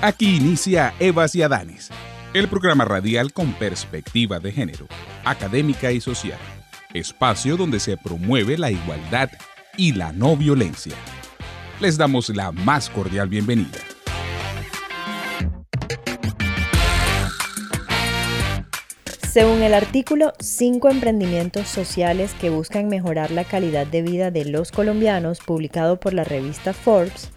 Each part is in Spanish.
Aquí inicia Evas y Adanes, el programa radial con perspectiva de género, académica y social, espacio donde se promueve la igualdad y la no violencia. Les damos la más cordial bienvenida. Según el artículo Cinco emprendimientos sociales que buscan mejorar la calidad de vida de los colombianos, publicado por la revista Forbes,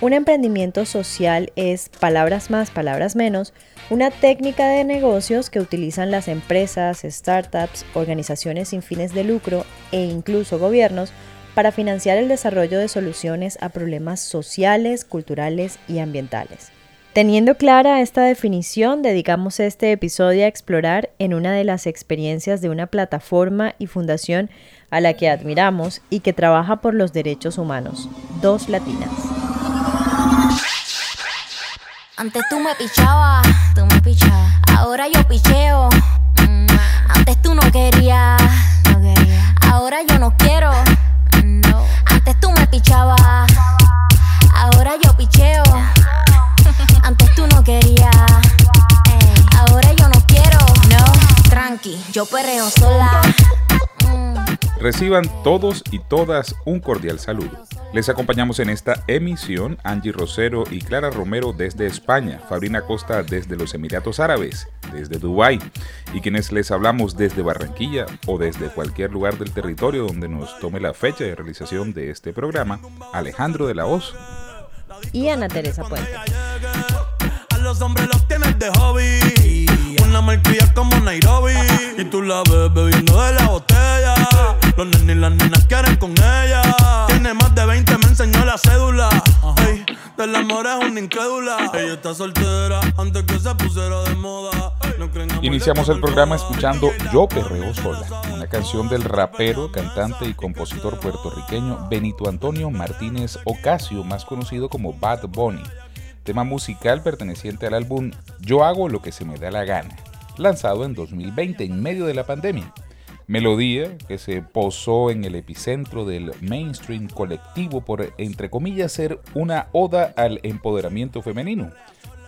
un emprendimiento social es, palabras más, palabras menos, una técnica de negocios que utilizan las empresas, startups, organizaciones sin fines de lucro e incluso gobiernos para financiar el desarrollo de soluciones a problemas sociales, culturales y ambientales. Teniendo clara esta definición, dedicamos este episodio a explorar en una de las experiencias de una plataforma y fundación a la que admiramos y que trabaja por los derechos humanos, Dos Latinas. Antes tú me pichabas, tú me pichabas. Ahora yo picheo. Mm, antes tú no querías, no quería. Ahora yo no quiero. No. Antes tú me pichabas. Ahora yo picheo. Antes tú no querías. Ahora yo no quiero. No. Tranqui, yo perreo sola. Reciban todos y todas un cordial saludo. Les acompañamos en esta emisión Angie Rosero y Clara Romero desde España, Fabrina Costa desde los Emiratos Árabes, desde Dubái y quienes les hablamos desde Barranquilla o desde cualquier lugar del territorio donde nos tome la fecha de realización de este programa, Alejandro de la Hoz y Ana Teresa Puente. los hombres los tienes de hobby. Una malcria como Nairobi. Y tú la ves bebiendo de la botella. Los nenes y las nenas quieren con ella. Tiene más de 20, me enseñó la cédula. Ey, del amor es una incrédula. Ella está soltera antes que se pusiera de moda. No creen amor Iniciamos el programa escuchando Yo Perreo Sola, una canción del rapero, cantante y compositor puertorriqueño Benito Antonio Martínez Ocasio, más conocido como Bad Bunny. Tema musical perteneciente al álbum Yo hago lo que se me da la gana, lanzado en 2020 en medio de la pandemia. Melodía que se posó en el epicentro del mainstream colectivo por, entre comillas, ser una oda al empoderamiento femenino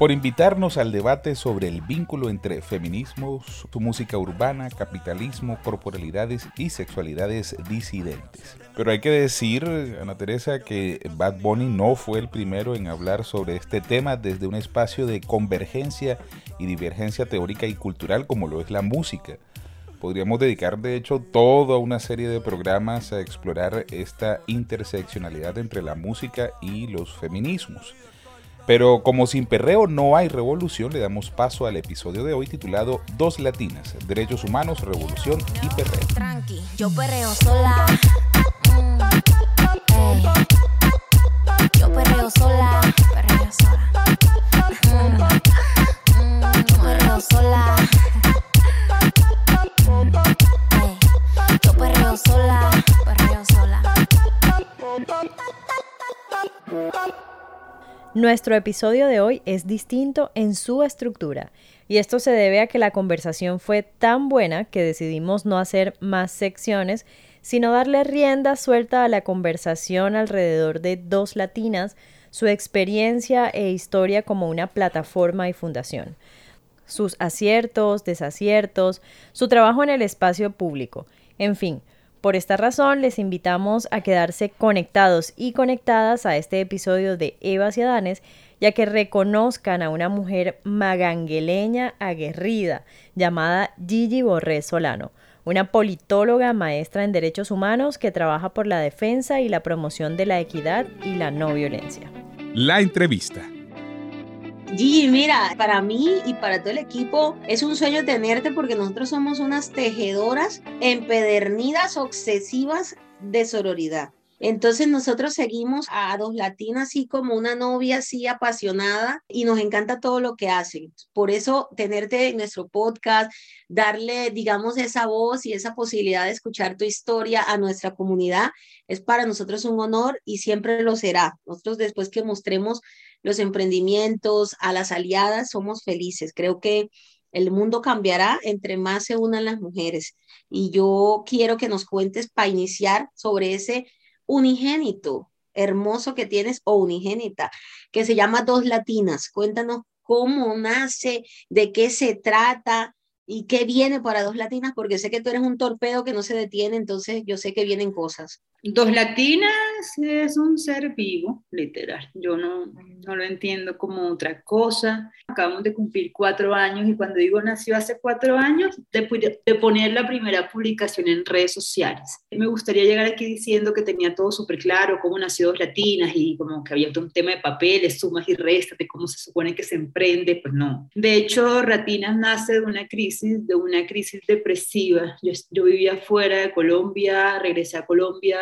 por invitarnos al debate sobre el vínculo entre feminismo, su música urbana, capitalismo, corporalidades y sexualidades disidentes. Pero hay que decir, Ana Teresa, que Bad Bunny no fue el primero en hablar sobre este tema desde un espacio de convergencia y divergencia teórica y cultural como lo es la música. Podríamos dedicar de hecho toda una serie de programas a explorar esta interseccionalidad entre la música y los feminismos. Pero como sin perreo no hay revolución, le damos paso al episodio de hoy titulado Dos Latinas, Derechos Humanos, Revolución y Perreo. Tranqui, yo perreo sola. Nuestro episodio de hoy es distinto en su estructura y esto se debe a que la conversación fue tan buena que decidimos no hacer más secciones, sino darle rienda suelta a la conversación alrededor de dos latinas, su experiencia e historia como una plataforma y fundación, sus aciertos, desaciertos, su trabajo en el espacio público, en fin, por esta razón, les invitamos a quedarse conectados y conectadas a este episodio de Evas y Adanes, ya que reconozcan a una mujer magangueleña aguerrida llamada Gigi Borré Solano, una politóloga maestra en derechos humanos que trabaja por la defensa y la promoción de la equidad y la no violencia. La entrevista. Gigi, mira, para mí y para todo el equipo es un sueño tenerte porque nosotros somos unas tejedoras empedernidas, obsesivas de sororidad. Entonces nosotros seguimos a dos latinas así como una novia así apasionada y nos encanta todo lo que hacen. Por eso tenerte en nuestro podcast, darle, digamos, esa voz y esa posibilidad de escuchar tu historia a nuestra comunidad es para nosotros un honor y siempre lo será. Nosotros después que mostremos los emprendimientos, a las aliadas, somos felices. Creo que el mundo cambiará entre más se unan las mujeres. Y yo quiero que nos cuentes para iniciar sobre ese unigénito hermoso que tienes o unigénita, que se llama Dos Latinas. Cuéntanos cómo nace, de qué se trata y qué viene para Dos Latinas, porque sé que tú eres un torpedo que no se detiene, entonces yo sé que vienen cosas. Dos Latinas es un ser vivo, literal. Yo no, no lo entiendo como otra cosa. Acabamos de cumplir cuatro años y cuando digo nació hace cuatro años, después de poner la primera publicación en redes sociales. Me gustaría llegar aquí diciendo que tenía todo súper claro, cómo nació Dos Latinas y como que había todo un tema de papeles, sumas y restas, de cómo se supone que se emprende. Pues no. De hecho, Ratinas nace de una crisis, de una crisis depresiva. Yo, yo vivía fuera de Colombia, regresé a Colombia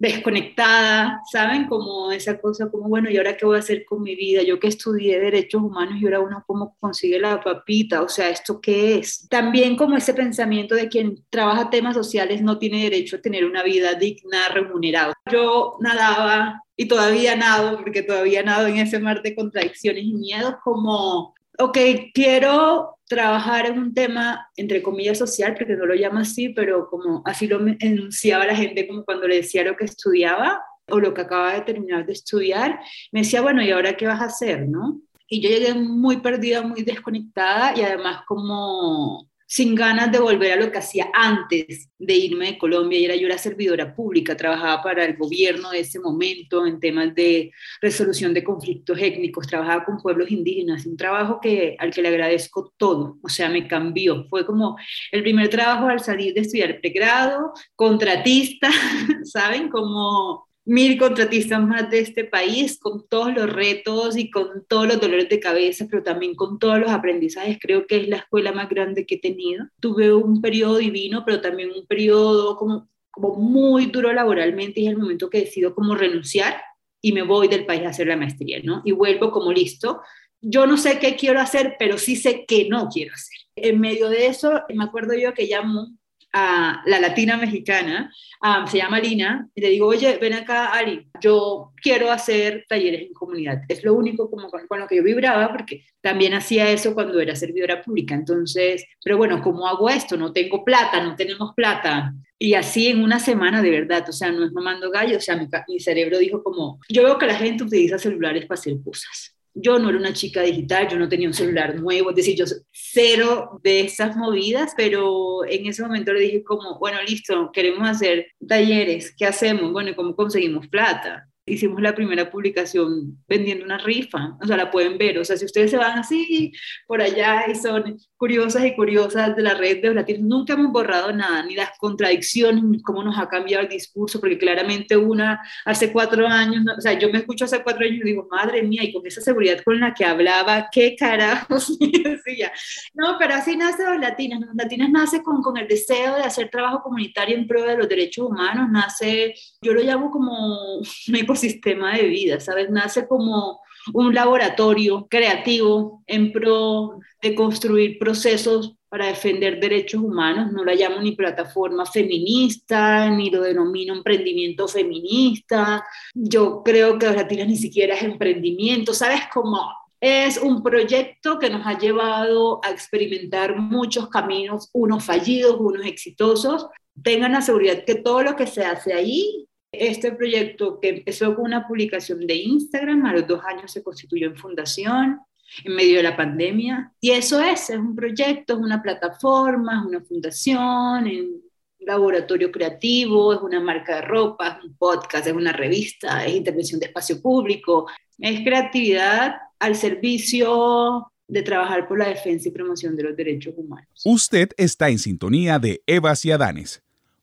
desconectada, ¿saben? Como esa cosa, como, bueno, ¿y ahora qué voy a hacer con mi vida? Yo que estudié derechos humanos y ahora uno cómo consigue la papita, o sea, ¿esto qué es? También como ese pensamiento de quien trabaja temas sociales no tiene derecho a tener una vida digna, remunerada. Yo nadaba y todavía nado, porque todavía nado en ese mar de contradicciones y miedos, como ok, quiero trabajar en un tema, entre comillas, social, porque no lo llamo así, pero como así lo enunciaba la gente como cuando le decía lo que estudiaba o lo que acaba de terminar de estudiar, me decía, bueno, ¿y ahora qué vas a hacer, no? Y yo llegué muy perdida, muy desconectada y además como sin ganas de volver a lo que hacía antes de irme de Colombia. Y era yo era servidora pública, trabajaba para el gobierno de ese momento en temas de resolución de conflictos étnicos, trabajaba con pueblos indígenas, un trabajo que, al que le agradezco todo, o sea, me cambió. Fue como el primer trabajo al salir de estudiar pregrado, contratista, ¿saben? Como mil contratistas más de este país, con todos los retos y con todos los dolores de cabeza, pero también con todos los aprendizajes. Creo que es la escuela más grande que he tenido. Tuve un periodo divino, pero también un periodo como, como muy duro laboralmente y es el momento que decido como renunciar y me voy del país a hacer la maestría, ¿no? Y vuelvo como listo. Yo no sé qué quiero hacer, pero sí sé qué no quiero hacer. En medio de eso, me acuerdo yo que llamo la latina mexicana, se llama Lina, y le digo, oye, ven acá, Ali, yo quiero hacer talleres en comunidad. Es lo único como con, lo que yo vibraba, porque también hacía eso cuando era servidora pública. Entonces, pero bueno, ¿cómo hago esto? No tengo plata, no tenemos plata. Y así en una semana, de verdad, o sea, no es mamando gallo, o sea, mi, mi cerebro dijo como, yo veo que la gente utiliza celulares para hacer cosas yo no era una chica digital, yo no tenía un celular nuevo, es decir, yo cero de esas movidas, pero en ese momento le dije como, bueno, listo, queremos hacer talleres, ¿qué hacemos? Bueno, ¿y cómo conseguimos plata? Hicimos la primera publicación vendiendo una rifa, o sea, la pueden ver, o sea, si ustedes se van así por allá y son curiosas y curiosas de la red de latinos, nunca hemos borrado nada, ni las contradicciones, ni cómo nos ha cambiado el discurso, porque claramente una hace cuatro años, o sea, yo me escucho hace cuatro años y digo, madre mía, y con esa seguridad con la que hablaba, qué carajos decía. No, pero así nace los latinos, los latinos nace con, con el deseo de hacer trabajo comunitario en pro de los derechos humanos, nace, yo lo llamo como sistema de vida, ¿sabes? Nace como un laboratorio creativo en pro de construir procesos para defender derechos humanos. No la llamo ni plataforma feminista, ni lo denomino emprendimiento feminista. Yo creo que Latinas ni siquiera es emprendimiento, ¿sabes? Como es un proyecto que nos ha llevado a experimentar muchos caminos, unos fallidos, unos exitosos. Tengan la seguridad que todo lo que se hace ahí este proyecto que empezó con una publicación de Instagram, a los dos años se constituyó en fundación en medio de la pandemia. Y eso es, es un proyecto, es una plataforma, es una fundación, es un laboratorio creativo, es una marca de ropa, es un podcast, es una revista, es intervención de espacio público, es creatividad al servicio de trabajar por la defensa y promoción de los derechos humanos. Usted está en sintonía de Evas y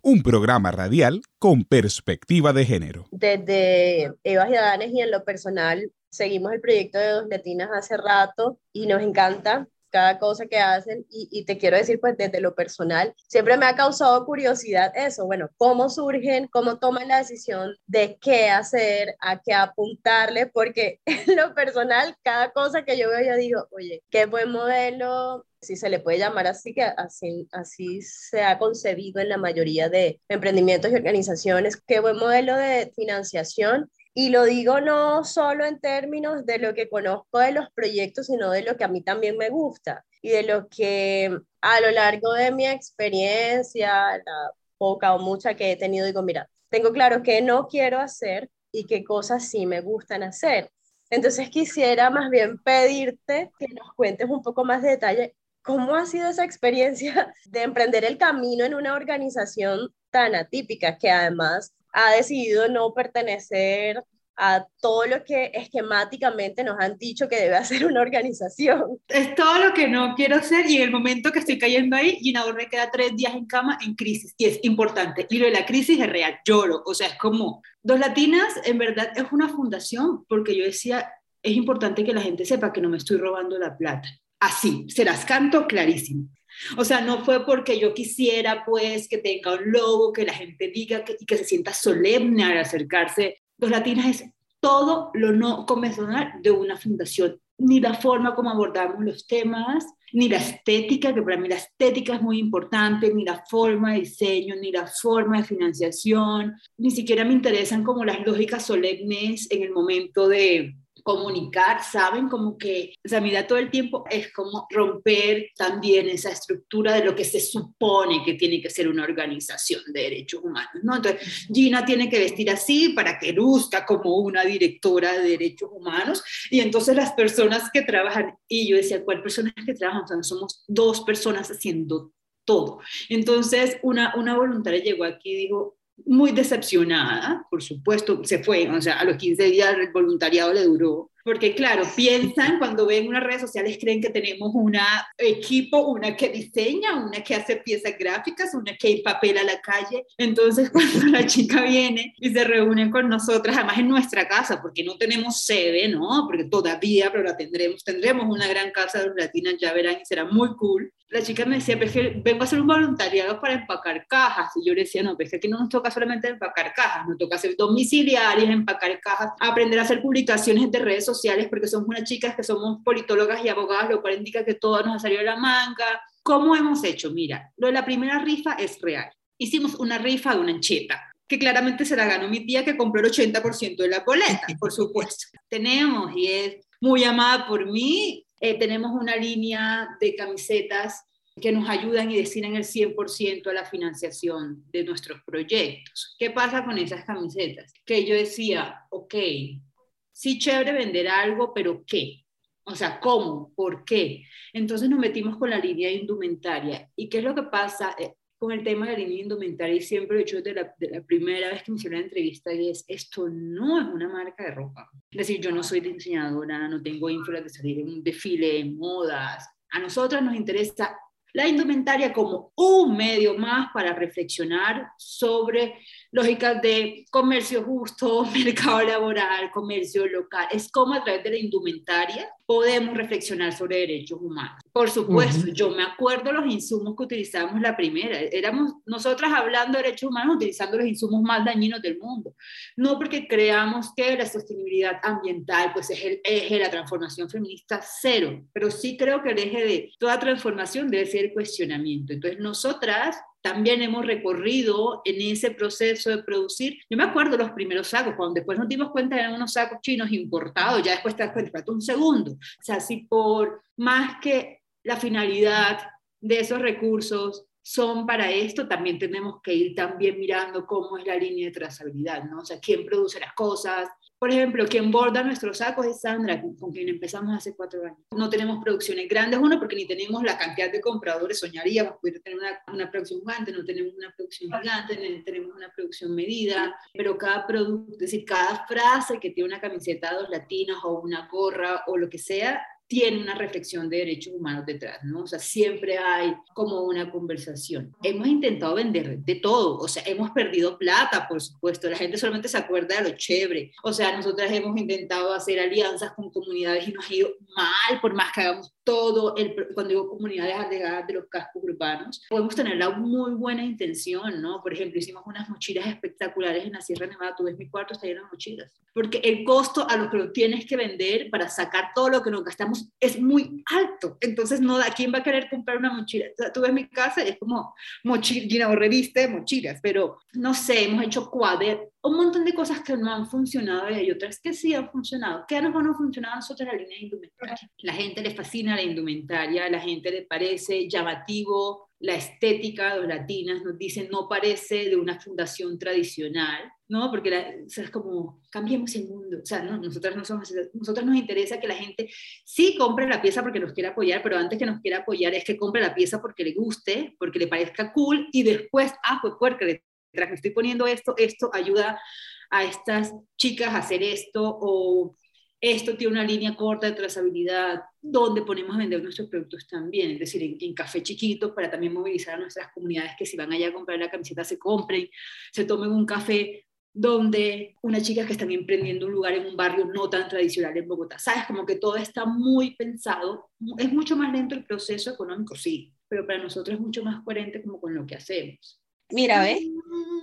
un programa radial con perspectiva de género. Desde Eva y Adanes y en lo personal, seguimos el proyecto de Dos Latinas hace rato y nos encanta cada cosa que hacen y, te quiero decir pues desde lo personal, siempre me ha causado curiosidad eso, bueno, cómo surgen, cómo toman la decisión de qué hacer, a qué apuntarle, porque en lo personal, cada cosa que yo veo yo digo, oye, qué buen modelo, si se le puede llamar así, que así, así se ha concebido en la mayoría de emprendimientos y organizaciones, qué buen modelo de financiación y lo digo no solo en términos de lo que conozco de los proyectos, sino de lo que a mí también me gusta y de lo que a lo largo de mi experiencia, la poca o mucha que he tenido, digo, mira, tengo claro que no quiero hacer y qué cosas sí me gustan hacer. Entonces quisiera más bien pedirte que nos cuentes un poco más de detalle cómo ha sido esa experiencia de emprender el camino en una organización tan atípica que además ha decidido no pertenecer a todo lo que esquemáticamente nos han dicho que debe hacer una organización. Es todo lo que no quiero hacer y en el momento que estoy cayendo ahí, Gina me queda tres días en cama en crisis y es importante. Y lo de la crisis es real, lloro, o sea, es como, Dos Latinas en verdad es una fundación porque yo decía, es importante que la gente sepa que no me estoy robando la plata. Así, se las canto clarísimo. O sea, no fue porque yo quisiera, pues, que tenga un logo, que la gente diga que, y que se sienta solemne al acercarse. Los latinas es todo lo no convencional de una fundación, ni la forma como abordamos los temas, ni la estética, que para mí la estética es muy importante, ni la forma de diseño, ni la forma de financiación, ni siquiera me interesan como las lógicas solemnes en el momento de, comunicar, saben como que, o sea, mi idea todo el tiempo es como romper también esa estructura de lo que se supone que tiene que ser una organización de derechos humanos, ¿no? Entonces, Gina tiene que vestir así para que luzca como una directora de derechos humanos y entonces las personas que trabajan, y yo decía, ¿cuál personas que trabajan? O sea, somos dos personas haciendo todo. Entonces, una, una voluntaria llegó aquí y dijo, muy decepcionada, por supuesto, se fue, o sea, a los 15 días el voluntariado le duró, porque claro, piensan cuando ven unas redes sociales, creen que tenemos un equipo, una que diseña, una que hace piezas gráficas, una que papel a la calle. Entonces cuando la chica viene y se reúne con nosotras, además en nuestra casa, porque no tenemos sede, ¿no? Porque todavía, pero la tendremos, tendremos una gran casa de latinas, ya verán, y será muy cool la chica me decía, pues que vengo a hacer un voluntariado para empacar cajas. Y yo le decía, no, pues que aquí no nos toca solamente empacar cajas, nos toca hacer domiciliarias, empacar cajas, aprender a hacer publicaciones de redes sociales, porque somos unas chicas que somos politólogas y abogadas, lo cual indica que todo nos ha salido de la manga. ¿Cómo hemos hecho? Mira, lo de la primera rifa es real. Hicimos una rifa de una ancheta, que claramente se la ganó mi tía que compró el 80% de la boleta, por supuesto. Tenemos, y es muy amada por mí, eh, tenemos una línea de camisetas que nos ayudan y destinan el 100% a la financiación de nuestros proyectos. ¿Qué pasa con esas camisetas? Que yo decía, ok, sí chévere vender algo, pero ¿qué? O sea, ¿cómo? ¿Por qué? Entonces nos metimos con la línea indumentaria. ¿Y qué es lo que pasa? Eh, con el tema de la línea indumentaria y siempre lo he dicho de la, primera vez que me hicieron la entrevista y es, esto no es una marca de ropa. Es decir, yo no soy diseñadora, no tengo influencia de salir en un desfile de modas. A nosotras nos interesa la indumentaria como un medio más para reflexionar sobre lógicas de comercio justo, mercado laboral, comercio local. Es como a través de la indumentaria podemos reflexionar sobre derechos humanos. Por supuesto, yo me acuerdo los insumos que utilizábamos la primera. Éramos nosotras hablando de derechos humanos utilizando los insumos más dañinos del mundo. No porque creamos que la sostenibilidad ambiental pues es el eje de la transformación feminista cero, pero sí creo que el eje de toda transformación debe ser el cuestionamiento. Entonces, nosotras también hemos recorrido en ese proceso de producir. Yo me acuerdo los primeros sacos, cuando después nos dimos cuenta eran unos sacos chinos importados, ya después te das cuenta, un segundo. O sea, si por más que la finalidad de esos recursos son para esto, también tenemos que ir también mirando cómo es la línea de trazabilidad, ¿no? O sea, quién produce las cosas, por ejemplo, quien borda nuestros sacos es Sandra, con quien empezamos hace cuatro años. No tenemos producciones grandes, uno, porque ni tenemos la cantidad de compradores, soñaríamos poder tener una, una producción gigante, no tenemos una producción gigante, tenemos una producción medida, pero cada producto, es decir, cada frase que tiene una camiseta dos latinas o una gorra o lo que sea, tiene una reflexión de derechos humanos detrás, ¿no? O sea, siempre hay como una conversación. Hemos intentado vender de todo, o sea, hemos perdido plata, por supuesto, la gente solamente se acuerda de lo chévere, o sea, nosotras hemos intentado hacer alianzas con comunidades y nos ha ido mal, por más que hagamos todo, el, cuando digo comunidades alegadas de los cascos urbanos, podemos tener la muy buena intención, ¿no? Por ejemplo, hicimos unas mochilas espectaculares en la Sierra Nevada, tú ves mi cuarto, está lleno de mochilas, porque el costo a lo que lo tienes que vender para sacar todo lo que nos gastamos es muy alto, entonces no, ¿a quién va a querer comprar una mochila? O sea, tú ves mi casa, es como mochila o revista de mochilas, pero no sé, hemos hecho cuadernos, un montón de cosas que no han funcionado y hay otras que sí han funcionado. ¿Qué nos han funcionado a nosotros la línea de indumentaria? La gente le fascina la indumentaria, a la gente le parece llamativo la estética de los latinas, nos dicen no parece de una fundación tradicional. ¿No? Porque es como, cambiemos el mundo. O sea, no, nosotros no somos, nosotros nos interesa que la gente sí compre la pieza porque nos quiere apoyar, pero antes que nos quiera apoyar es que compre la pieza porque le guste, porque le parezca cool y después, ah, pues porque tras me estoy poniendo esto, esto ayuda a estas chicas a hacer esto o esto tiene una línea corta de trazabilidad donde ponemos a vender nuestros productos también, es decir, en, café chiquito para también movilizar a nuestras comunidades que si van allá a comprar la camiseta se compren, se tomen un café donde unas chicas que están emprendiendo un lugar en un barrio no tan tradicional en Bogotá. Sabes, como que todo está muy pensado. Es mucho más lento el proceso económico, sí, pero para nosotros es mucho más coherente como con lo que hacemos. Mira, ¿ves?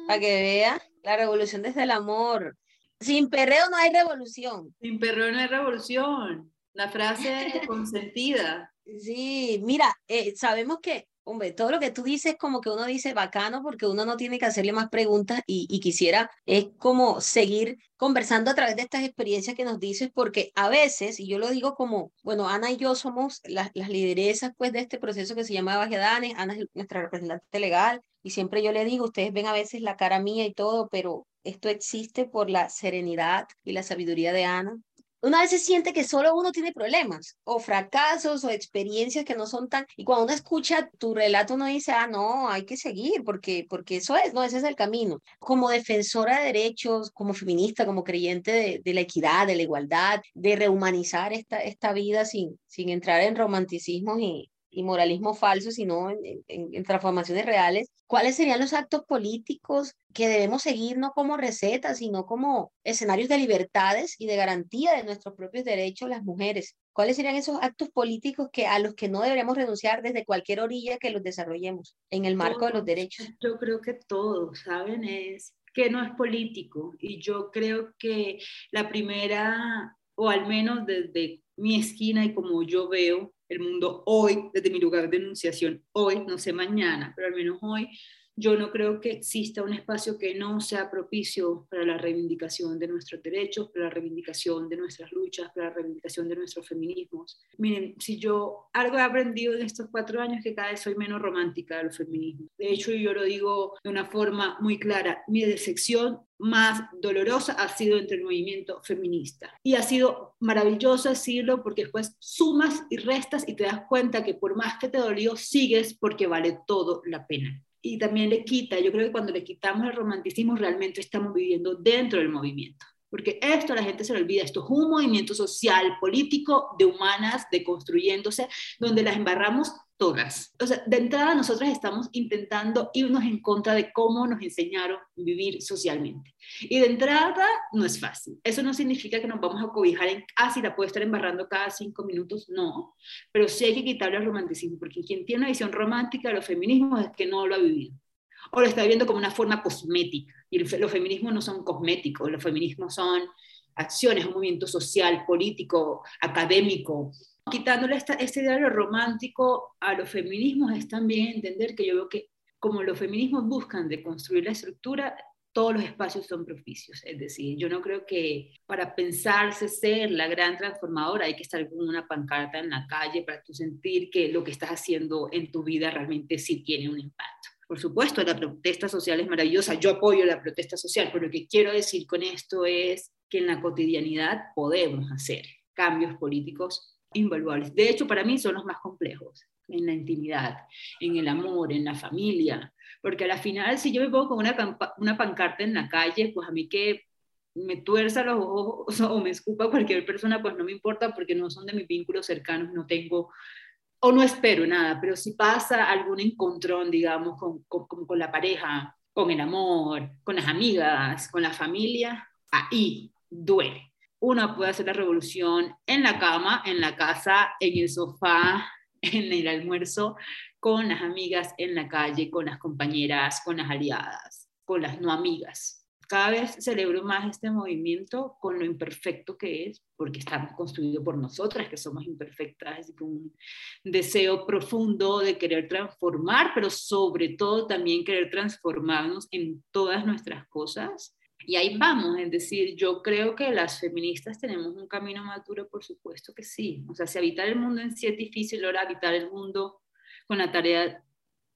Para que vea, la revolución desde el amor. Sin perreo no hay revolución. Sin perreo no hay revolución. La frase consentida. Sí, mira, eh, sabemos que Hombre, todo lo que tú dices como que uno dice bacano porque uno no tiene que hacerle más preguntas y, quisiera es como seguir conversando a través de estas experiencias que nos dices porque a veces, y yo lo digo como, bueno, Ana y yo somos las, las lideresas pues de este proceso que se llama Bajedanes, Ana es nuestra representante legal y siempre yo le digo, ustedes ven a veces la cara mía y todo, pero esto existe por la serenidad y la sabiduría de Ana, una vez se siente que solo uno tiene problemas o fracasos o experiencias que no son tan... Y cuando uno escucha tu relato, uno dice, ah, no, hay que seguir porque, porque eso es, no, ese es el camino. Como defensora de derechos, como feminista, como creyente de, la equidad, de la igualdad, de rehumanizar esta, esta vida sin, sin entrar en romanticismo y, y moralismo falso, sino en, transformaciones reales, ¿cuáles serían los actos políticos que debemos seguir no como recetas, sino como escenarios de libertades y de garantía de nuestros propios derechos las mujeres? ¿Cuáles serían esos actos políticos que a los que no deberíamos renunciar desde cualquier orilla que los desarrollemos en el marco de los derechos? Yo creo que todos, ¿saben? Es que no es político y yo creo que la primera, o al menos desde mi esquina y como yo veo el mundo hoy, desde mi lugar de enunciación, hoy, no sé mañana, pero al menos hoy, yo no creo que exista un espacio que no sea propicio para la reivindicación de nuestros derechos, para la reivindicación de nuestras luchas, para la reivindicación de nuestros feminismos. Miren, si yo algo he aprendido en estos cuatro años que cada vez soy menos romántica de los feminismos. De hecho, yo lo digo de una forma muy clara, mi decepción más dolorosa ha sido entre el movimiento feminista. Y ha sido maravilloso decirlo porque después sumas y restas y te das cuenta que por más que te dolió, sigues porque vale todo la pena y también le quita, yo creo que cuando le quitamos el romanticismo realmente estamos viviendo dentro del movimiento. Porque esto a la gente se le olvida, esto es un movimiento social, político, de humanas, de construyéndose, donde las embarramos todas. O sea, de entrada nosotros estamos intentando irnos en contra de cómo nos enseñaron vivir socialmente. Y de entrada no es fácil. Eso no significa que nos vamos a cobijar en, ah, si la puedo estar embarrando cada cinco minutos, no. Pero sí hay que quitarle el romanticismo, porque quien tiene una visión romántica de los feminismos es que no lo ha vivido. O lo está viviendo como una forma cosmética. Y los feminismos no son cosméticos, los feminismos son acciones, un movimiento social, político, académico, quitándole esta, este ideario romántico a los feminismos es también entender que yo veo que como los feminismos buscan de construir la estructura, todos los espacios son propicios. Es decir, yo no creo que para pensarse ser la gran transformadora hay que estar con una pancarta en la calle para tú sentir que lo que estás haciendo en tu vida realmente sí tiene un impacto. Por supuesto, la protesta social es maravillosa, yo apoyo la protesta social, pero lo que quiero decir con esto es que en la cotidianidad podemos hacer cambios políticos invaluables. De hecho, para mí son los más complejos, en la intimidad, en el amor, en la familia, porque a la final, si yo me pongo con una, una pancarta en la calle, pues a mí que me tuerza los ojos o me escupa cualquier persona, pues no me importa porque no son de mis vínculos cercanos, no tengo o no espero nada, pero si pasa algún encontrón, digamos, con, con, la pareja, con el amor, con las amigas, con la familia, ahí duele uno puede hacer la revolución en la cama, en la casa, en el sofá, en el almuerzo, con las amigas, en la calle, con las compañeras, con las aliadas, con las no amigas. Cada vez celebro más este movimiento con lo imperfecto que es, porque está construido por nosotras, que somos imperfectas, con un deseo profundo de querer transformar, pero sobre todo también querer transformarnos en todas nuestras cosas y ahí vamos, es decir, yo creo que las feministas tenemos un camino maduro, por supuesto que sí. O sea, si habitar el mundo en sí es difícil, ahora habitar el mundo con la tarea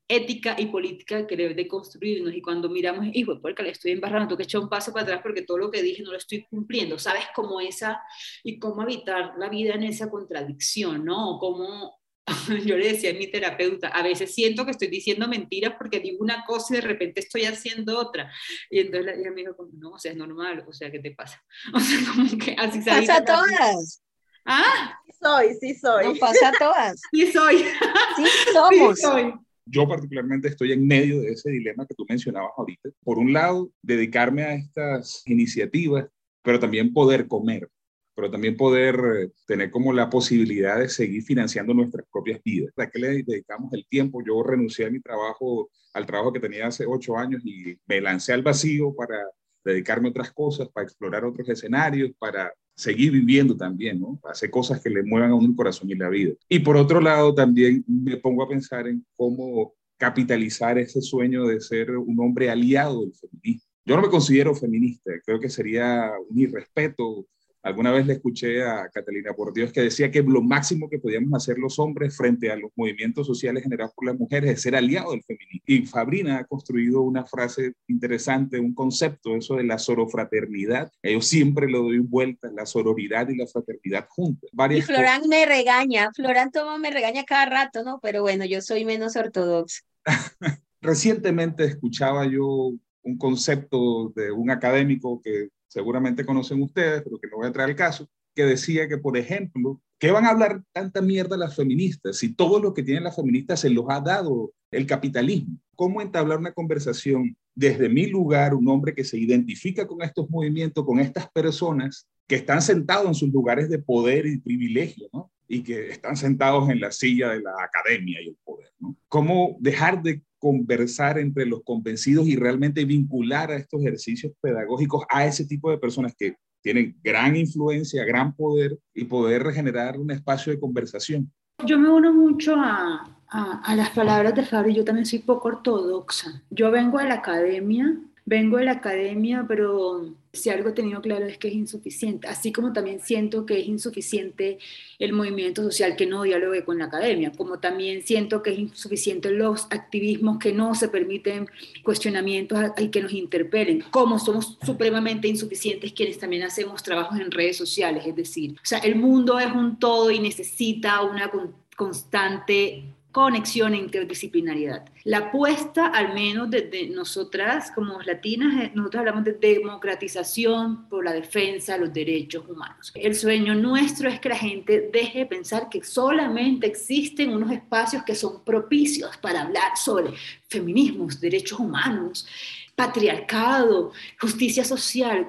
ética y política que debe de construirnos. Y cuando miramos, hijo, porque le estoy embarrando, tengo que echar un paso para atrás porque todo lo que dije no lo estoy cumpliendo. ¿Sabes cómo esa y cómo evitar la vida en esa contradicción, ¿no? Cómo yo le decía a mi terapeuta, a veces siento que estoy diciendo mentiras porque digo una cosa y de repente estoy haciendo otra. Y entonces ella me dijo, como, no, o sea, es normal, o sea, ¿qué te pasa? O sea, como que así Pasa a todas. ¿Ah? Sí soy, sí soy. No pasa a todas. Sí soy. Sí somos. Sí soy. Yo particularmente estoy en medio de ese dilema que tú mencionabas ahorita. Por un lado, dedicarme a estas iniciativas, pero también poder comer pero también poder eh, tener como la posibilidad de seguir financiando nuestras propias vidas. ¿A qué le dedicamos el tiempo? Yo renuncié a mi trabajo, al trabajo que tenía hace ocho años y me lancé al vacío para dedicarme a otras cosas, para explorar otros escenarios, para seguir viviendo también, ¿no? Hacer cosas que le muevan a uno el corazón y la vida. Y por otro lado, también me pongo a pensar en cómo capitalizar ese sueño de ser un hombre aliado del feminismo. Yo no me considero feminista, creo que sería un irrespeto Alguna vez le escuché a Catalina por Dios que decía que lo máximo que podíamos hacer los hombres frente a los movimientos sociales generados por las mujeres es ser aliado del feminismo. Y Fabrina ha construido una frase interesante, un concepto, eso de la sorofraternidad. Yo siempre lo doy vuelta, la sororidad y la fraternidad juntas. y Florán me regaña, Florán toma me regaña cada rato, ¿no? Pero bueno, yo soy menos ortodoxa. Recientemente escuchaba yo un concepto de un académico que seguramente conocen ustedes, pero que no voy a entrar al caso, que decía que, por ejemplo, ¿qué van a hablar tanta mierda las feministas si todo lo que tienen las feministas se los ha dado el capitalismo? ¿Cómo entablar una conversación desde mi lugar, un hombre que se identifica con estos movimientos, con estas personas que están sentados en sus lugares de poder y privilegio, ¿no? Y que están sentados en la silla de la academia y el poder. ¿no? ¿Cómo dejar de conversar entre los convencidos y realmente vincular a estos ejercicios pedagógicos a ese tipo de personas que tienen gran influencia, gran poder y poder regenerar un espacio de conversación. Yo me uno mucho a, a, las palabras de Fabio, yo también soy poco ortodoxa. Yo vengo de la academia vengo de la academia, pero si algo he tenido claro es que es insuficiente, así como también siento que es insuficiente el movimiento social que no dialogue con la academia, como también siento que es insuficiente los activismos que no se permiten cuestionamientos y que nos interpelen, como somos supremamente insuficientes quienes también hacemos trabajos en redes sociales, es decir, o sea, el mundo es un todo y necesita una constante conexión e interdisciplinariedad. La apuesta, al menos desde nosotras como latinas, eh, nosotros hablamos de democratización por la defensa de los derechos humanos. El sueño nuestro es que la gente deje de pensar que solamente existen unos espacios que son propicios para hablar sobre feminismos, derechos humanos, patriarcado, justicia social,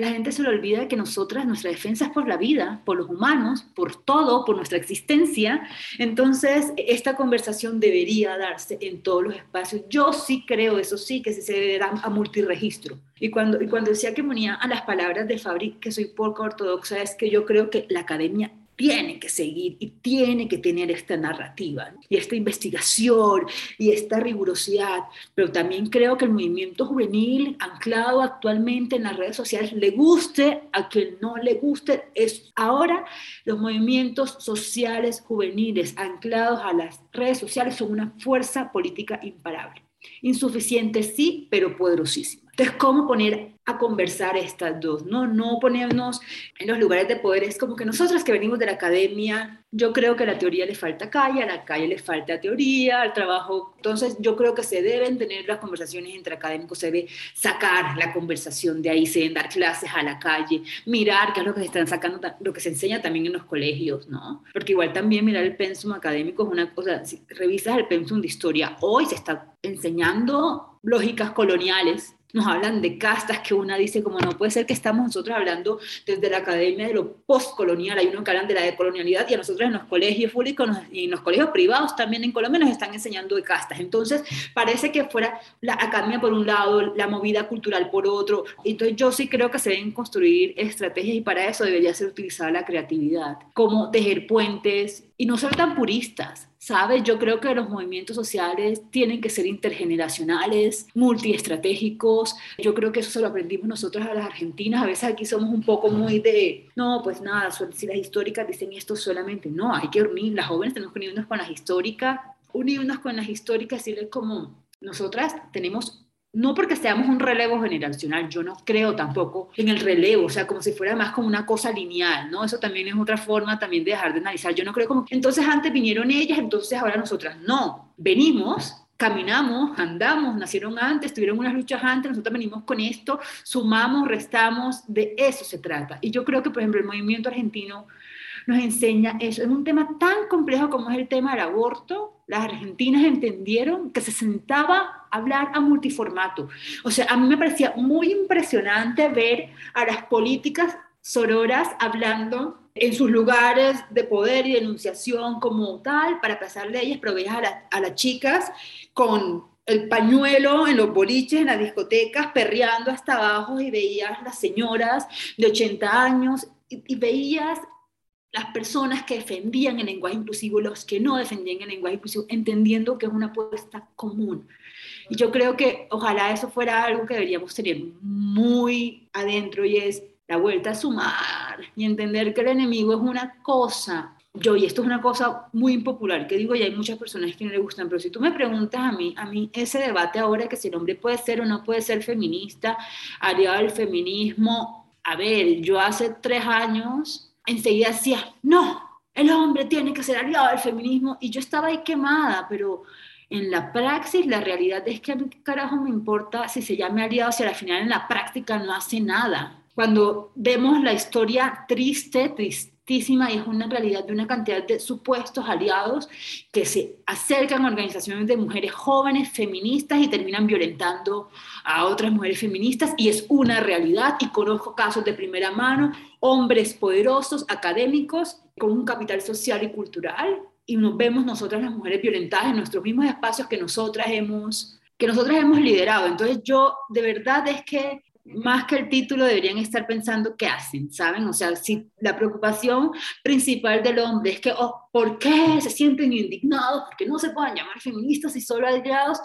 la gente se le olvida que nosotras, nuestra defensa es por la vida, por los humanos, por todo, por nuestra existencia. Entonces, esta conversación debería darse en todos los espacios. Yo sí creo, eso sí, que se debe dar a multiregistro. Y cuando, y cuando decía que ponía a las palabras de Fabri, que soy poco ortodoxa, es que yo creo que la academia tiene que seguir y tiene que tener esta narrativa y esta investigación y esta rigurosidad, pero también creo que el movimiento juvenil anclado actualmente en las redes sociales le guste a quien no le guste, es ahora los movimientos sociales juveniles anclados a las redes sociales son una fuerza política imparable. Insuficiente sí, pero poderosísima. Entonces, ¿cómo poner a conversar estas dos? No, no ponernos en los lugares de poder. Es como que nosotras que venimos de la academia, yo creo que a la teoría le falta calle, a la calle le falta teoría, al trabajo. Entonces, yo creo que se deben tener las conversaciones entre académicos, se debe sacar la conversación de ahí, se deben dar clases a la calle, mirar qué es lo que se están sacando, lo que se enseña también en los colegios, ¿no? Porque igual también mirar el pensum académico es una cosa, si revisas el pensum de historia, hoy se está enseñando lógicas coloniales nos hablan de castas que una dice como no puede ser que estamos nosotros hablando desde la academia de lo postcolonial, hay uno que hablan de la decolonialidad y a nosotros en los colegios públicos y en los colegios privados también en Colombia nos están enseñando de castas. Entonces parece que fuera la academia por un lado, la movida cultural por otro. Entonces yo sí creo que se deben construir estrategias y para eso debería ser utilizada la creatividad, como tejer puentes y no ser tan puristas ¿sabes? Yo creo que los movimientos sociales tienen que ser intergeneracionales, multiestratégicos. Yo creo que eso se lo aprendimos nosotros a las argentinas. A veces aquí somos un poco muy de, no, pues nada, si las históricas dicen esto solamente, no, hay que unir, las jóvenes tenemos que unirnos con las históricas unirnos con las históricas y decirles como nosotras tenemos no porque seamos un relevo generacional, yo no creo tampoco en el relevo, o sea, como si fuera más como una cosa lineal, ¿no? Eso también es otra forma también de dejar de analizar. Yo no creo como, entonces antes vinieron ellas, entonces ahora nosotras. No, venimos, caminamos, andamos, nacieron antes, tuvieron unas luchas antes, nosotros venimos con esto, sumamos, restamos, de eso se trata. Y yo creo que, por ejemplo, el movimiento argentino nos enseña eso. En un tema tan complejo como es el tema del aborto, las argentinas entendieron que se sentaba a hablar a multiformato. O sea, a mí me parecía muy impresionante ver a las políticas sororas hablando en sus lugares de poder y denunciación como tal para pasar leyes, pero veías a, a las chicas con el pañuelo en los boliches, en las discotecas, perreando hasta abajo y veías las señoras de 80 años y, y veías las personas que defendían el lenguaje inclusivo, los que no defendían el lenguaje inclusivo, entendiendo que es una apuesta común. Y yo creo que ojalá eso fuera algo que deberíamos tener muy adentro y es la vuelta a sumar y entender que el enemigo es una cosa. Yo, y esto es una cosa muy impopular, que digo, y hay muchas personas que no le gustan, pero si tú me preguntas a mí, a mí ese debate ahora que si el hombre puede ser o no puede ser feminista, aliado del feminismo, a ver, yo hace tres años enseguida decía, no, el hombre tiene que ser aliado del feminismo, y yo estaba ahí quemada, pero en la praxis la realidad es que a mí carajo me importa si se llame aliado, si al final en la práctica no hace nada. Cuando vemos la historia triste, y es una realidad de una cantidad de supuestos aliados que se acercan a organizaciones de mujeres jóvenes, feministas, y terminan violentando a otras mujeres feministas, y es una realidad, y conozco casos de primera mano, hombres poderosos, académicos, con un capital social y cultural, y nos vemos nosotras las mujeres violentadas en nuestros mismos espacios que nosotras hemos que nosotras hemos liderado. Entonces yo de verdad es que más que el título deberían estar pensando qué hacen, ¿saben? O sea, si la preocupación principal del hombre es que, oh, ¿por qué se sienten indignados? Porque no se puedan llamar feministas y solo aliados,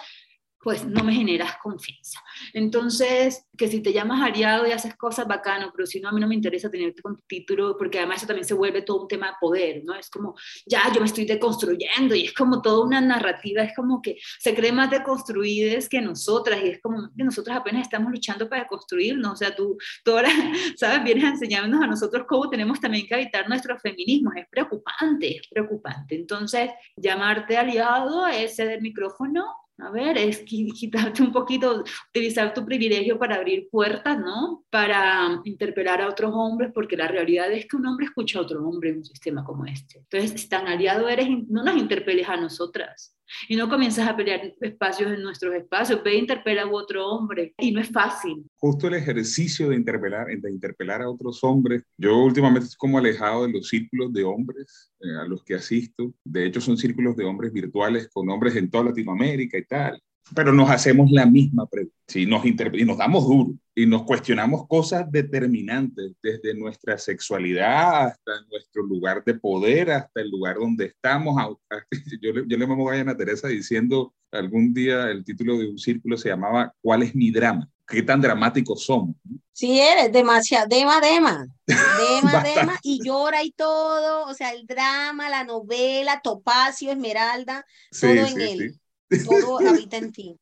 pues no me generas confianza. Entonces, que si te llamas aliado y haces cosas bacano, pero si no, a mí no me interesa tenerte con tu título, porque además eso también se vuelve todo un tema de poder, ¿no? Es como, ya, yo me estoy deconstruyendo y es como toda una narrativa, es como que se cree más deconstruidas que nosotras y es como que nosotros apenas estamos luchando para construirnos, o sea, tú, tú ahora, ¿sabes? Vienes a enseñarnos a nosotros cómo tenemos también que habitar nuestro feminismo, es preocupante, es preocupante. Entonces, llamarte aliado es ceder micrófono a ver, es quitarte un poquito, utilizar tu privilegio para abrir puertas, ¿no? Para interpelar a otros hombres, porque la realidad es que un hombre escucha a otro hombre en un sistema como este. Entonces, si tan aliado eres, no nos interpeles a nosotras. Y no comienzas a pelear espacios en nuestros espacios, ve e interpela a otro hombre. Y no es fácil. Justo el ejercicio de interpelar, de interpelar a otros hombres. Yo últimamente estoy como alejado de los círculos de hombres eh, a los que asisto. De hecho, son círculos de hombres virtuales con hombres en toda Latinoamérica y tal pero nos hacemos la misma pregunta ¿sí? nos y nos damos duro y nos cuestionamos cosas determinantes, desde nuestra sexualidad hasta nuestro lugar de poder, hasta el lugar donde estamos. Yo, yo le mamo a Ana Teresa diciendo algún día el título de un círculo se llamaba ¿Cuál es mi drama? ¿Qué tan dramáticos somos? Sí, eres demasiado, dema, dema, dema, dema, y llora y todo, o sea, el drama, la novela, Topacio, Esmeralda, todo en él. Todo habita en ti.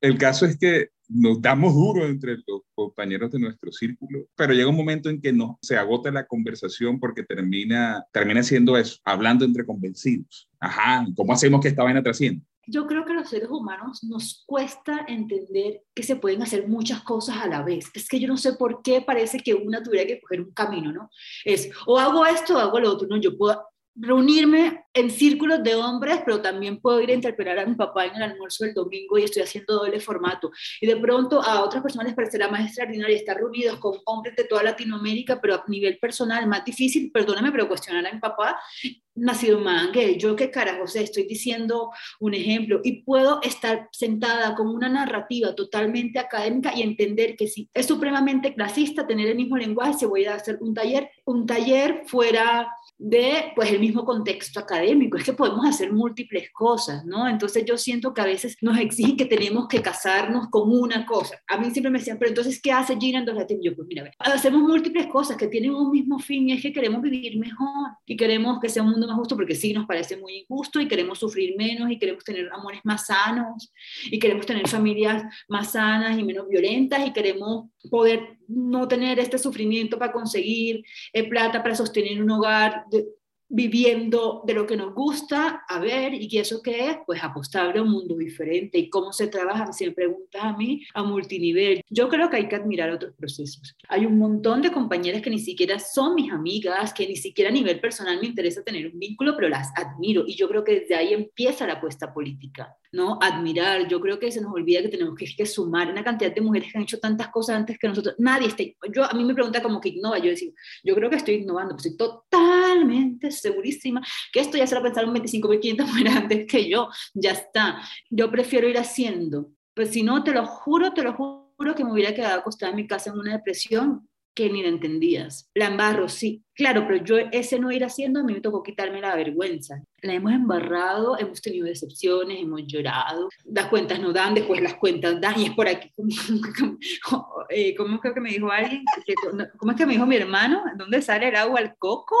El caso es que nos damos duro entre los compañeros de nuestro círculo, pero llega un momento en que no, se agota la conversación porque termina, termina siendo eso, hablando entre convencidos. Ajá, ¿cómo hacemos que esta vaina trascienda? Yo creo que a los seres humanos nos cuesta entender que se pueden hacer muchas cosas a la vez. Es que yo no sé por qué parece que una tuviera que coger un camino, ¿no? Es o hago esto o hago lo otro, no, yo puedo reunirme en círculos de hombres, pero también puedo ir a interpelar a mi papá en el almuerzo del domingo y estoy haciendo doble formato. Y de pronto a otras personas les parecerá más extraordinario estar reunidos con hombres de toda Latinoamérica, pero a nivel personal más difícil, perdóname, pero cuestionar a mi papá, nacido en Mangue, yo qué carajo, o sea, estoy diciendo un ejemplo. Y puedo estar sentada con una narrativa totalmente académica y entender que si es supremamente clasista tener el mismo lenguaje, se voy a hacer un taller, un taller fuera de pues el mismo contexto académico, es que podemos hacer múltiples cosas, ¿no? Entonces yo siento que a veces nos exigen que tenemos que casarnos con una cosa. A mí siempre me decían, pero entonces, ¿qué hace Gina en dos Yo, pues mira, hacemos múltiples cosas que tienen un mismo fin y es que queremos vivir mejor y queremos que sea un mundo más justo porque sí nos parece muy injusto y queremos sufrir menos y queremos tener amores más sanos y queremos tener familias más sanas y menos violentas y queremos poder no tener este sufrimiento para conseguir eh, plata para sostener un hogar viviendo de lo que nos gusta, a ver, ¿y eso qué es? Pues apostarle a un mundo diferente. ¿Y cómo se trabaja? Si me preguntas a mí, a multinivel. Yo creo que hay que admirar otros procesos. Hay un montón de compañeras que ni siquiera son mis amigas, que ni siquiera a nivel personal me interesa tener un vínculo, pero las admiro. Y yo creo que desde ahí empieza la apuesta política. ¿no? Admirar. Yo creo que se nos olvida que tenemos que, que, sumar una cantidad de mujeres que han hecho tantas cosas antes que nosotros. Nadie está. Yo, a mí me pregunta como que innova. Yo decir, yo creo que estoy innovando, pues estoy totalmente segurísima que esto ya se lo pensaron 25.500 mujeres antes que yo. Ya está. Yo prefiero ir haciendo. Pues si no, te lo juro, te lo juro que me hubiera quedado acostada en mi casa en una depresión que ni la entendías. La embarro, sí, claro, pero yo ese no ir haciendo, a mí me tocó quitarme la vergüenza. La hemos embarrado, hemos tenido decepciones, hemos llorado, las cuentas no dan, después las cuentas dan, y es por aquí, eh, ¿cómo, es que me dijo alguien? ¿Cómo es que me dijo mi hermano? ¿Dónde sale el agua al coco?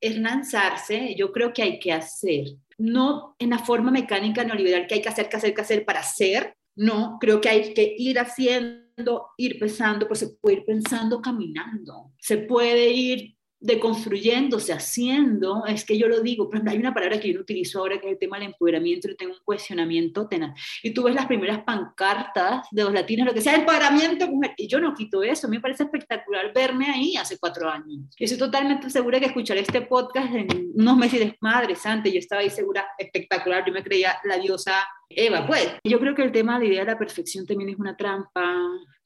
Es lanzarse, yo creo que hay que hacer, no en la forma mecánica neoliberal que hay que hacer, que hacer, que hacer para hacer, no, creo que hay que ir haciendo ir pensando, pues se puede ir pensando caminando, se puede ir deconstruyéndose, haciendo, es que yo lo digo, hay una palabra que yo no utilizo ahora que es el tema del empoderamiento, yo tengo un cuestionamiento tenaz. Y tú ves las primeras pancartas de los latinos, lo que sea, empoderamiento, mujer, y yo no quito eso, me parece espectacular verme ahí hace cuatro años. Y estoy totalmente segura que escucharé este podcast en unos meses de madre santa, yo estaba ahí segura, espectacular, yo me creía la diosa Eva, pues. Yo creo que el tema de la idea de la perfección también es una trampa,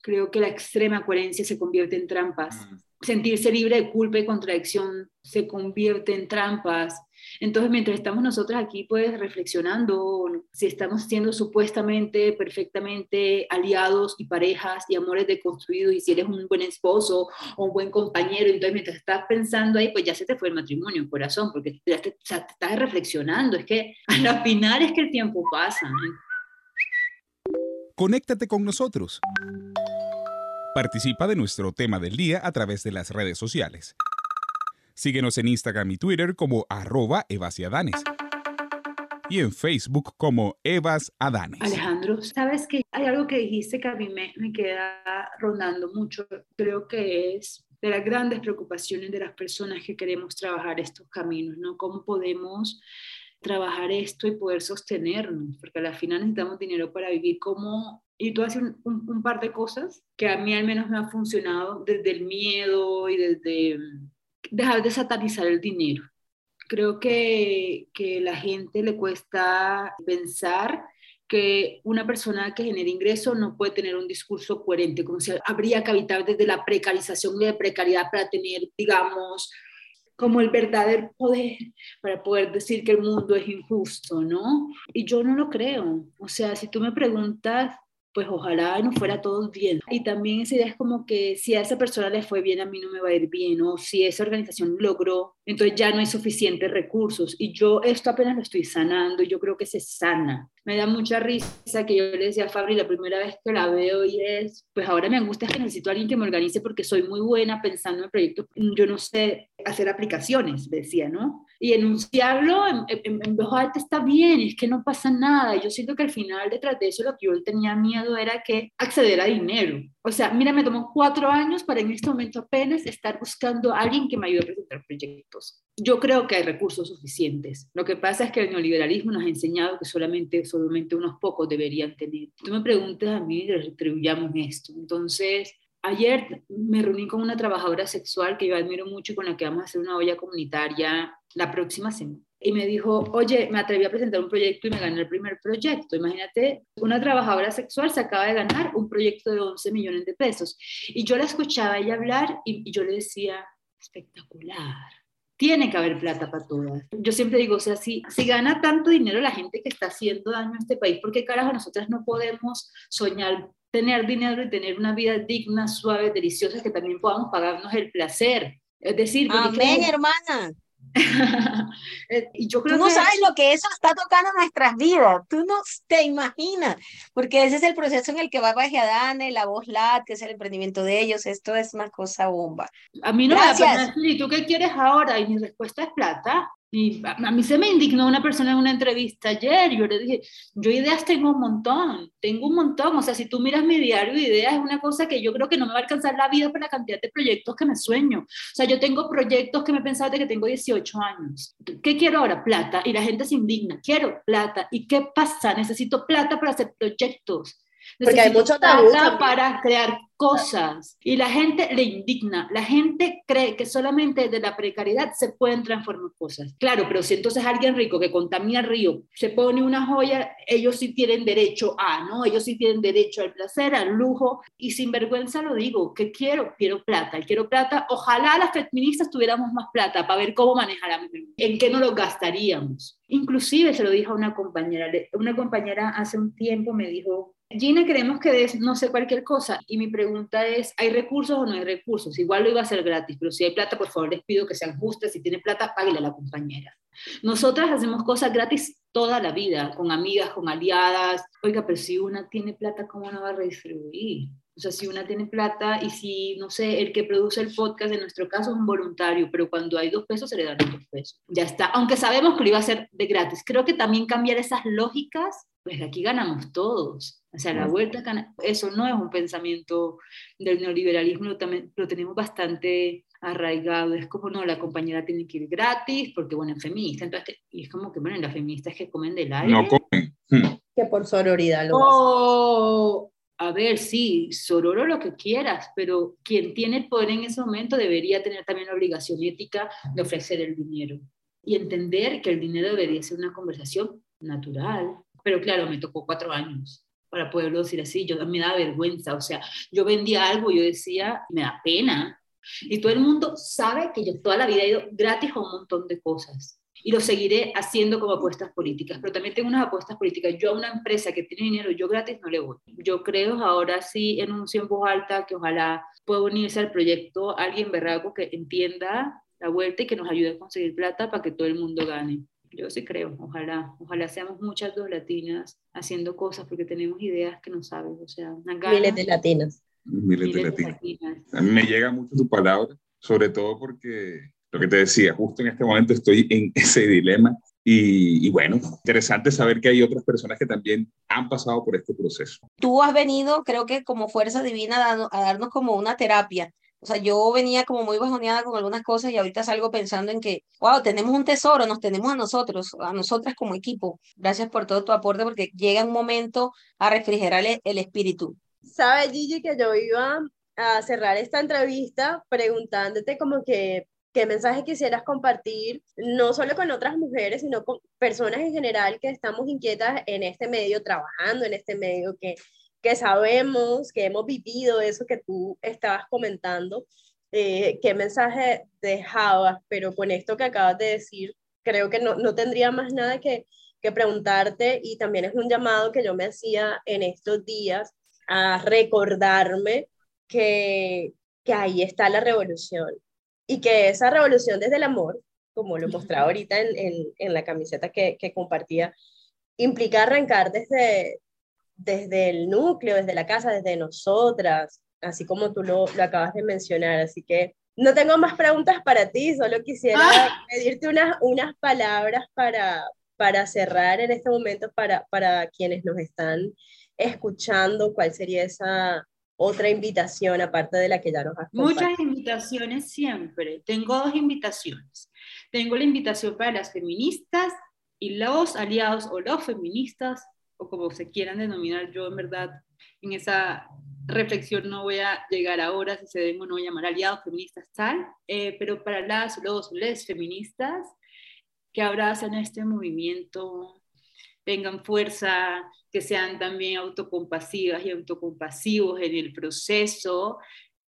creo que la extrema coherencia se convierte en trampas. Sentirse libre de culpa y contradicción se convierte en trampas. Entonces, mientras estamos nosotros aquí, pues, reflexionando si estamos siendo supuestamente, perfectamente aliados y parejas y amores deconstruidos y si eres un buen esposo o un buen compañero, entonces mientras estás pensando ahí, pues ya se te fue el matrimonio, corazón, porque ya te, estás reflexionando. Es que al final es que el tiempo pasa. Conéctate con nosotros. Participa de nuestro tema del día a través de las redes sociales. Síguenos en Instagram y Twitter como arroba evasiadanes y en Facebook como Evas Adanes. Alejandro, sabes que hay algo que dijiste que a mí me, me queda rondando mucho. Creo que es de las grandes preocupaciones de las personas que queremos trabajar estos caminos, ¿no? ¿Cómo podemos trabajar esto y poder sostenernos? Porque al final necesitamos dinero para vivir. ¿Cómo y tú haces un, par de cosas que a mí al menos me ha funcionado desde el miedo y desde mm, dejar de satanizar el dinero. Creo que, que la gente le cuesta pensar que una persona que genera ingreso no puede tener un discurso coherente, como si habría que habitar desde la precarización y de precariedad para tener, digamos, como el verdadero poder para poder decir que el mundo es injusto, ¿no? Y yo no lo creo. O sea, si tú me preguntas pues ojalá nos fuera todos bien. Y también esa idea es como que si a esa persona le fue bien, a mí no me va a ir bien, o si esa organización logró, entonces ya no hay suficientes recursos. Y yo esto apenas lo estoy sanando, yo creo que se sana. Me da mucha risa que yo le decía a Fabri la primera vez que la veo y es, pues ahora me gusta que necesito a alguien que me organice porque soy muy buena pensando en proyectos. Yo no sé hacer aplicaciones, decía, ¿no? Y enunciarlo en, en, en, voz alta está bien, es que no pasa nada. Yo siento que al final detrás de eso lo que yo tenía miedo era que acceder a dinero. O sea, mira, me tomó cuatro años para en este momento apenas estar buscando a alguien que me ayude a presentar proyectos. Yo creo que hay recursos suficientes. Lo que pasa es que el neoliberalismo nos ha enseñado que solamente, solamente unos pocos deberían tener. Tú me preguntas a mí, retribuyamos esto. Entonces, Ayer me reuní con una trabajadora sexual que yo admiro mucho y con la que vamos a hacer una olla comunitaria la próxima semana. Y me dijo, oye, me atreví a presentar un proyecto y me gané el primer proyecto. Imagínate, una trabajadora sexual se acaba de ganar un proyecto de 11 millones de pesos. Y yo la escuchaba ella hablar y, yo le decía, espectacular. Tiene que haber plata para todas. Yo siempre digo, o sea, si, si gana tanto dinero la gente que está haciendo daño a este país, ¿por qué carajo nosotras no podemos soñar tener dinero y tener una vida digna, suave, deliciosa, que también podamos pagarnos el placer. Es decir, amén, hermana. Eh, yo creo Tú no sabes lo que eso está tocando en nuestras vidas, tú no te imaginas, porque ese es el proceso en el que va Bajiadane, la voz LAT, que es el emprendimiento de ellos, esto es una cosa bomba. A mí no Gracias. me da ¿y tú qué quieres ahora? Y mi respuesta es plata. Y a, mí se me indignó una persona en una entrevista ayer, yo le dije, yo ideas tengo un montón, tengo un montón, o sea, si tú miras mi diario de ideas es una cosa que yo creo que no me va a alcanzar la vida para la cantidad de proyectos que me sueño. O sea, yo tengo proyectos que me he pensado de que tengo 18 años. ¿Qué quiero ahora? Plata. Y la gente se indigna, quiero plata. ¿Y qué pasa? Necesito plata para hacer proyectos. Porque hay mucho tabú para crear cosas y la gente le indigna. La gente cree que solamente de la precariedad se pueden transformar cosas. Claro, pero si entonces alguien rico que contamina el río se pone una joya, ellos sí tienen derecho a, ¿no? Ellos sí tienen derecho al placer, al lujo y sin vergüenza lo digo, que quiero, quiero plata, quiero plata. Ojalá las feministas tuviéramos más plata para ver cómo manejar en qué no lo gastaríamos. Inclusive se lo dije a una compañera, una compañera hace un tiempo me dijo, Gina, queremos que des, no sé, cualquier cosa. Y mi pregunta es, ¿hay recursos o no hay recursos? Igual lo iba a hacer gratis, pero si hay plata, por favor, les pido que sean justas. Si tiene plata, páguele a la compañera. Nosotras hacemos cosas gratis toda la vida, con amigas, con aliadas. Oiga, pero si una tiene plata, ¿cómo no va a redistribuir? O sea, si una tiene plata y si, no sé, el que produce el podcast, en nuestro caso es un voluntario, pero cuando hay dos pesos se le dan dos pesos. Ya está. Aunque sabemos que lo iba a hacer de gratis. Creo que también cambiar esas lógicas, pues aquí ganamos todos. O sea, la vuelta, eso no es un pensamiento del neoliberalismo, lo, también, lo tenemos bastante arraigado. Es como, no, la compañera tiene que ir gratis, porque, bueno, es feminista. Entonces, y es como que, bueno, las feministas que comen del aire. No comen. Que por sororidad lo oh, a ver, sí, sororo lo que quieras, pero quien tiene el poder en ese momento debería tener también la obligación ética de ofrecer el dinero y entender que el dinero debería ser una conversación natural. Pero claro, me tocó cuatro años para poderlo decir así. Yo me da vergüenza, o sea, yo vendía algo, yo decía, me da pena. Y todo el mundo sabe que yo toda la vida he ido gratis a un montón de cosas y lo seguiré haciendo como apuestas políticas, pero también tengo unas apuestas políticas. Yo a una empresa que tiene dinero, yo gratis no le voy. Yo creo ahora sí en un en voz alta que ojalá pueda unirse al proyecto alguien berraco que entienda la vuelta y que nos ayude a conseguir plata para que todo el mundo gane. Yo sí creo, ojalá, ojalá seamos muchas dos latinas haciendo cosas porque tenemos ideas que no sabes, o sea, Miles de latinas. Miles, de, latinas. A mí me llega mucho tu palabra, sobre todo porque lo que te decía, justo en este momento estoy en ese dilema y, bueno, interesante saber que hay otras personas que también han pasado por este proceso. Tú has venido, creo que como fuerza divina, a, darnos como una terapia. O sea, yo venía como muy bajoneada con algunas cosas y ahorita salgo pensando en que, wow, tenemos un tesoro, nos tenemos a nosotros, a nosotras como equipo. Gracias por todo tu aporte porque llega un momento a refrigerar el, el espíritu. Sabes, Gigi, que yo iba a cerrar esta entrevista preguntándote como que qué mensaje quisieras compartir, no solo con otras mujeres, sino con personas en general que estamos inquietas en este medio, trabajando en este medio, que, que sabemos, que hemos vivido eso que tú estabas comentando. Eh, ¿Qué mensaje dejabas? Pero con esto que acabas de decir, creo que no, no tendría más nada que, que preguntarte y también es un llamado que yo me hacía en estos días a recordarme que, que ahí está la revolución, y que esa revolución desde el amor, como lo mostraba ahorita en, en, la camiseta que, que, compartía, implica arrancar desde, desde el núcleo, desde la casa, desde nosotras, así como tú lo, lo acabas de mencionar. Así que no tengo más preguntas para ti, solo quisiera ah. pedirte unas, unas palabras para, para cerrar en este momento para, para quienes nos están escuchando, cuál sería esa, otra invitación aparte de la que ya nos has Muchas invitaciones siempre. Tengo dos invitaciones. Tengo la invitación para las feministas y los aliados o los feministas, o como se quieran denominar, yo en verdad en esa reflexión no voy a llegar ahora si se deben o no llamar aliados, feministas, tal, eh, pero para las, los, les feministas que abrazan este movimiento tengan fuerza, que sean también autocompasivas y autocompasivos en el proceso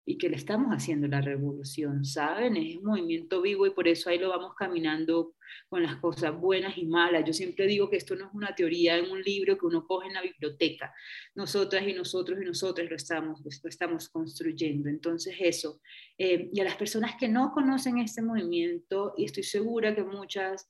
y que le estamos haciendo la revolución, ¿saben? Es un movimiento vivo y por eso ahí lo vamos caminando con las cosas buenas y malas. Yo siempre digo que esto no es una teoría en un libro que uno coge en la biblioteca. Nosotras y nosotros y nosotras lo estamos, lo estamos construyendo. Entonces eso. Eh, y a las personas que no conocen este movimiento, y estoy segura que muchas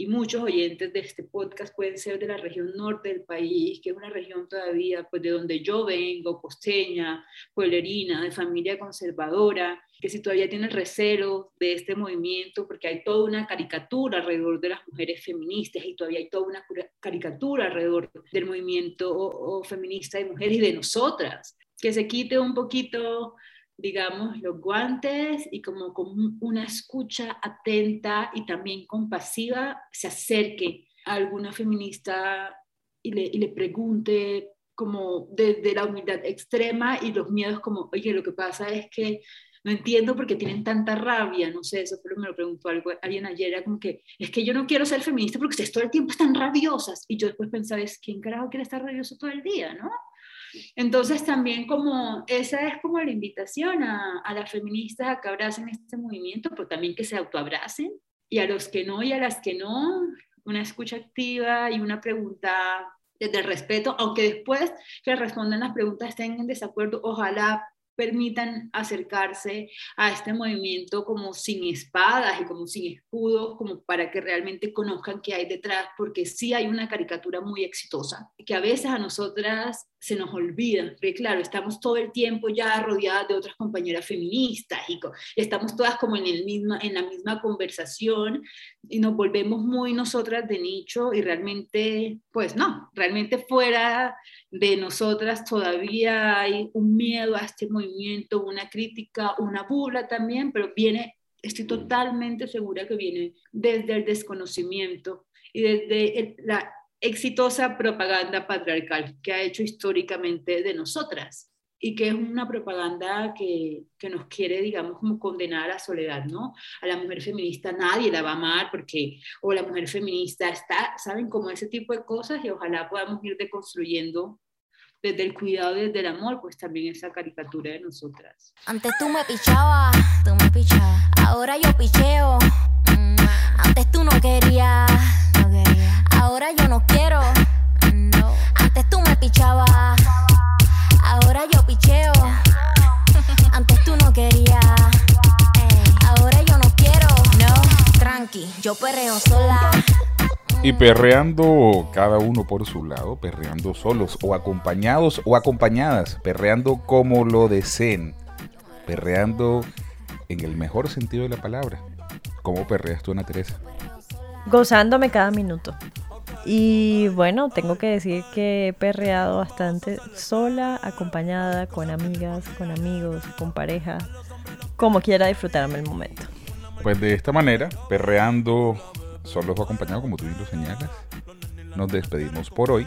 y muchos oyentes de este podcast pueden ser de la región norte del país, que es una región todavía, pues de donde yo vengo, costeña, pueblerina, de familia conservadora, que si todavía tienen recelo de este movimiento, porque hay toda una caricatura alrededor de las mujeres feministas y todavía hay toda una caricatura alrededor del movimiento feminista de mujeres y de nosotras, que se quite un poquito digamos, los guantes y como con una escucha atenta y también compasiva se acerque a alguna feminista y le, y le pregunte como desde la humildad extrema y los miedos como, oye, lo que pasa es que no entiendo por qué tienen tanta rabia, no sé, eso pero me lo preguntó alguien ayer, era como que, es que yo no quiero ser feminista porque ustedes todo el tiempo están rabiosas, y yo después pensaba, es ¿quién carajo quiere estar rabioso todo el día, no? Entonces también como esa es como la invitación a, a las feministas a que abracen este movimiento, pero también que se autoabracen. Y a los que no y a las que no, una escucha activa y una pregunta desde el respeto, aunque después que respondan las preguntas estén en desacuerdo, ojalá permitan acercarse a este movimiento como sin espadas y como sin escudos, como para que realmente conozcan qué hay detrás, porque sí hay una caricatura muy exitosa, que a veces a nosotras se nos olvida, porque claro, estamos todo el tiempo ya rodeadas de otras compañeras feministas y, estamos todas como en, el misma, en la misma conversación y nos volvemos muy nosotras de nicho y realmente, pues no, realmente fuera de nosotras todavía hay un miedo a este movimiento, una crítica, una burla también, pero viene, estoy totalmente segura que viene desde el desconocimiento y desde la exitosa propaganda patriarcal que ha hecho históricamente de nosotras y que es una propaganda que, que, nos quiere, digamos, como condenar a soledad, ¿no? A la mujer feminista nadie la va a amar porque, o la mujer feminista está, ¿saben? Como ese tipo de cosas y ojalá podamos ir deconstruyendo desde el cuidado, desde el amor, pues también esa caricatura de nosotras. Antes tú me pichabas, tú me pichabas, ahora yo picheo. Mm, antes tú no querías ahora yo no quiero. No. Antes tú me pichabas, ahora yo picheo. Antes tú no querías, ahora yo no quiero. No, tranqui, yo perreo sola. Y perreando cada uno por su lado, perreando solos o acompañados o acompañadas, perreando como lo deseen, perreando en el mejor sentido de la palabra. ¿Cómo perreas tú, Ana Teresa? Gozándome cada minuto. Y bueno, tengo que decir que he perreado bastante sola, acompañada, con amigas, con amigos, con pareja, como quiera disfrutarme el momento. Pues de esta manera, perreando solos o acompañado, como tú lo señalas, nos despedimos por hoy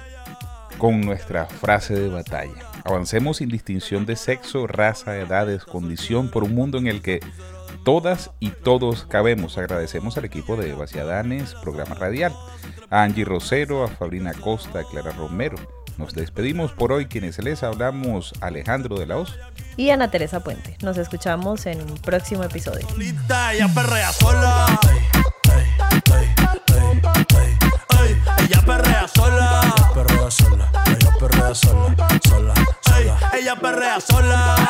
con nuestra frase de batalla. Avancemos sin distinción de sexo, raza, edades, condición por un mundo en el que todas y todos cabemos. Agradecemos al equipo de Vaciadanes, programa radial, a Angie Rosero, a Fabrina Costa, a Clara Romero. Nos despedimos por hoy, quienes les hablamos Alejandro de la Hoz y Ana Teresa Puente. Nos escuchamos en un próximo episodio. Ella perrea sola. Ella perrea sola. Perrea sola. Ella perrea sola. Sola. Ella perrea sola.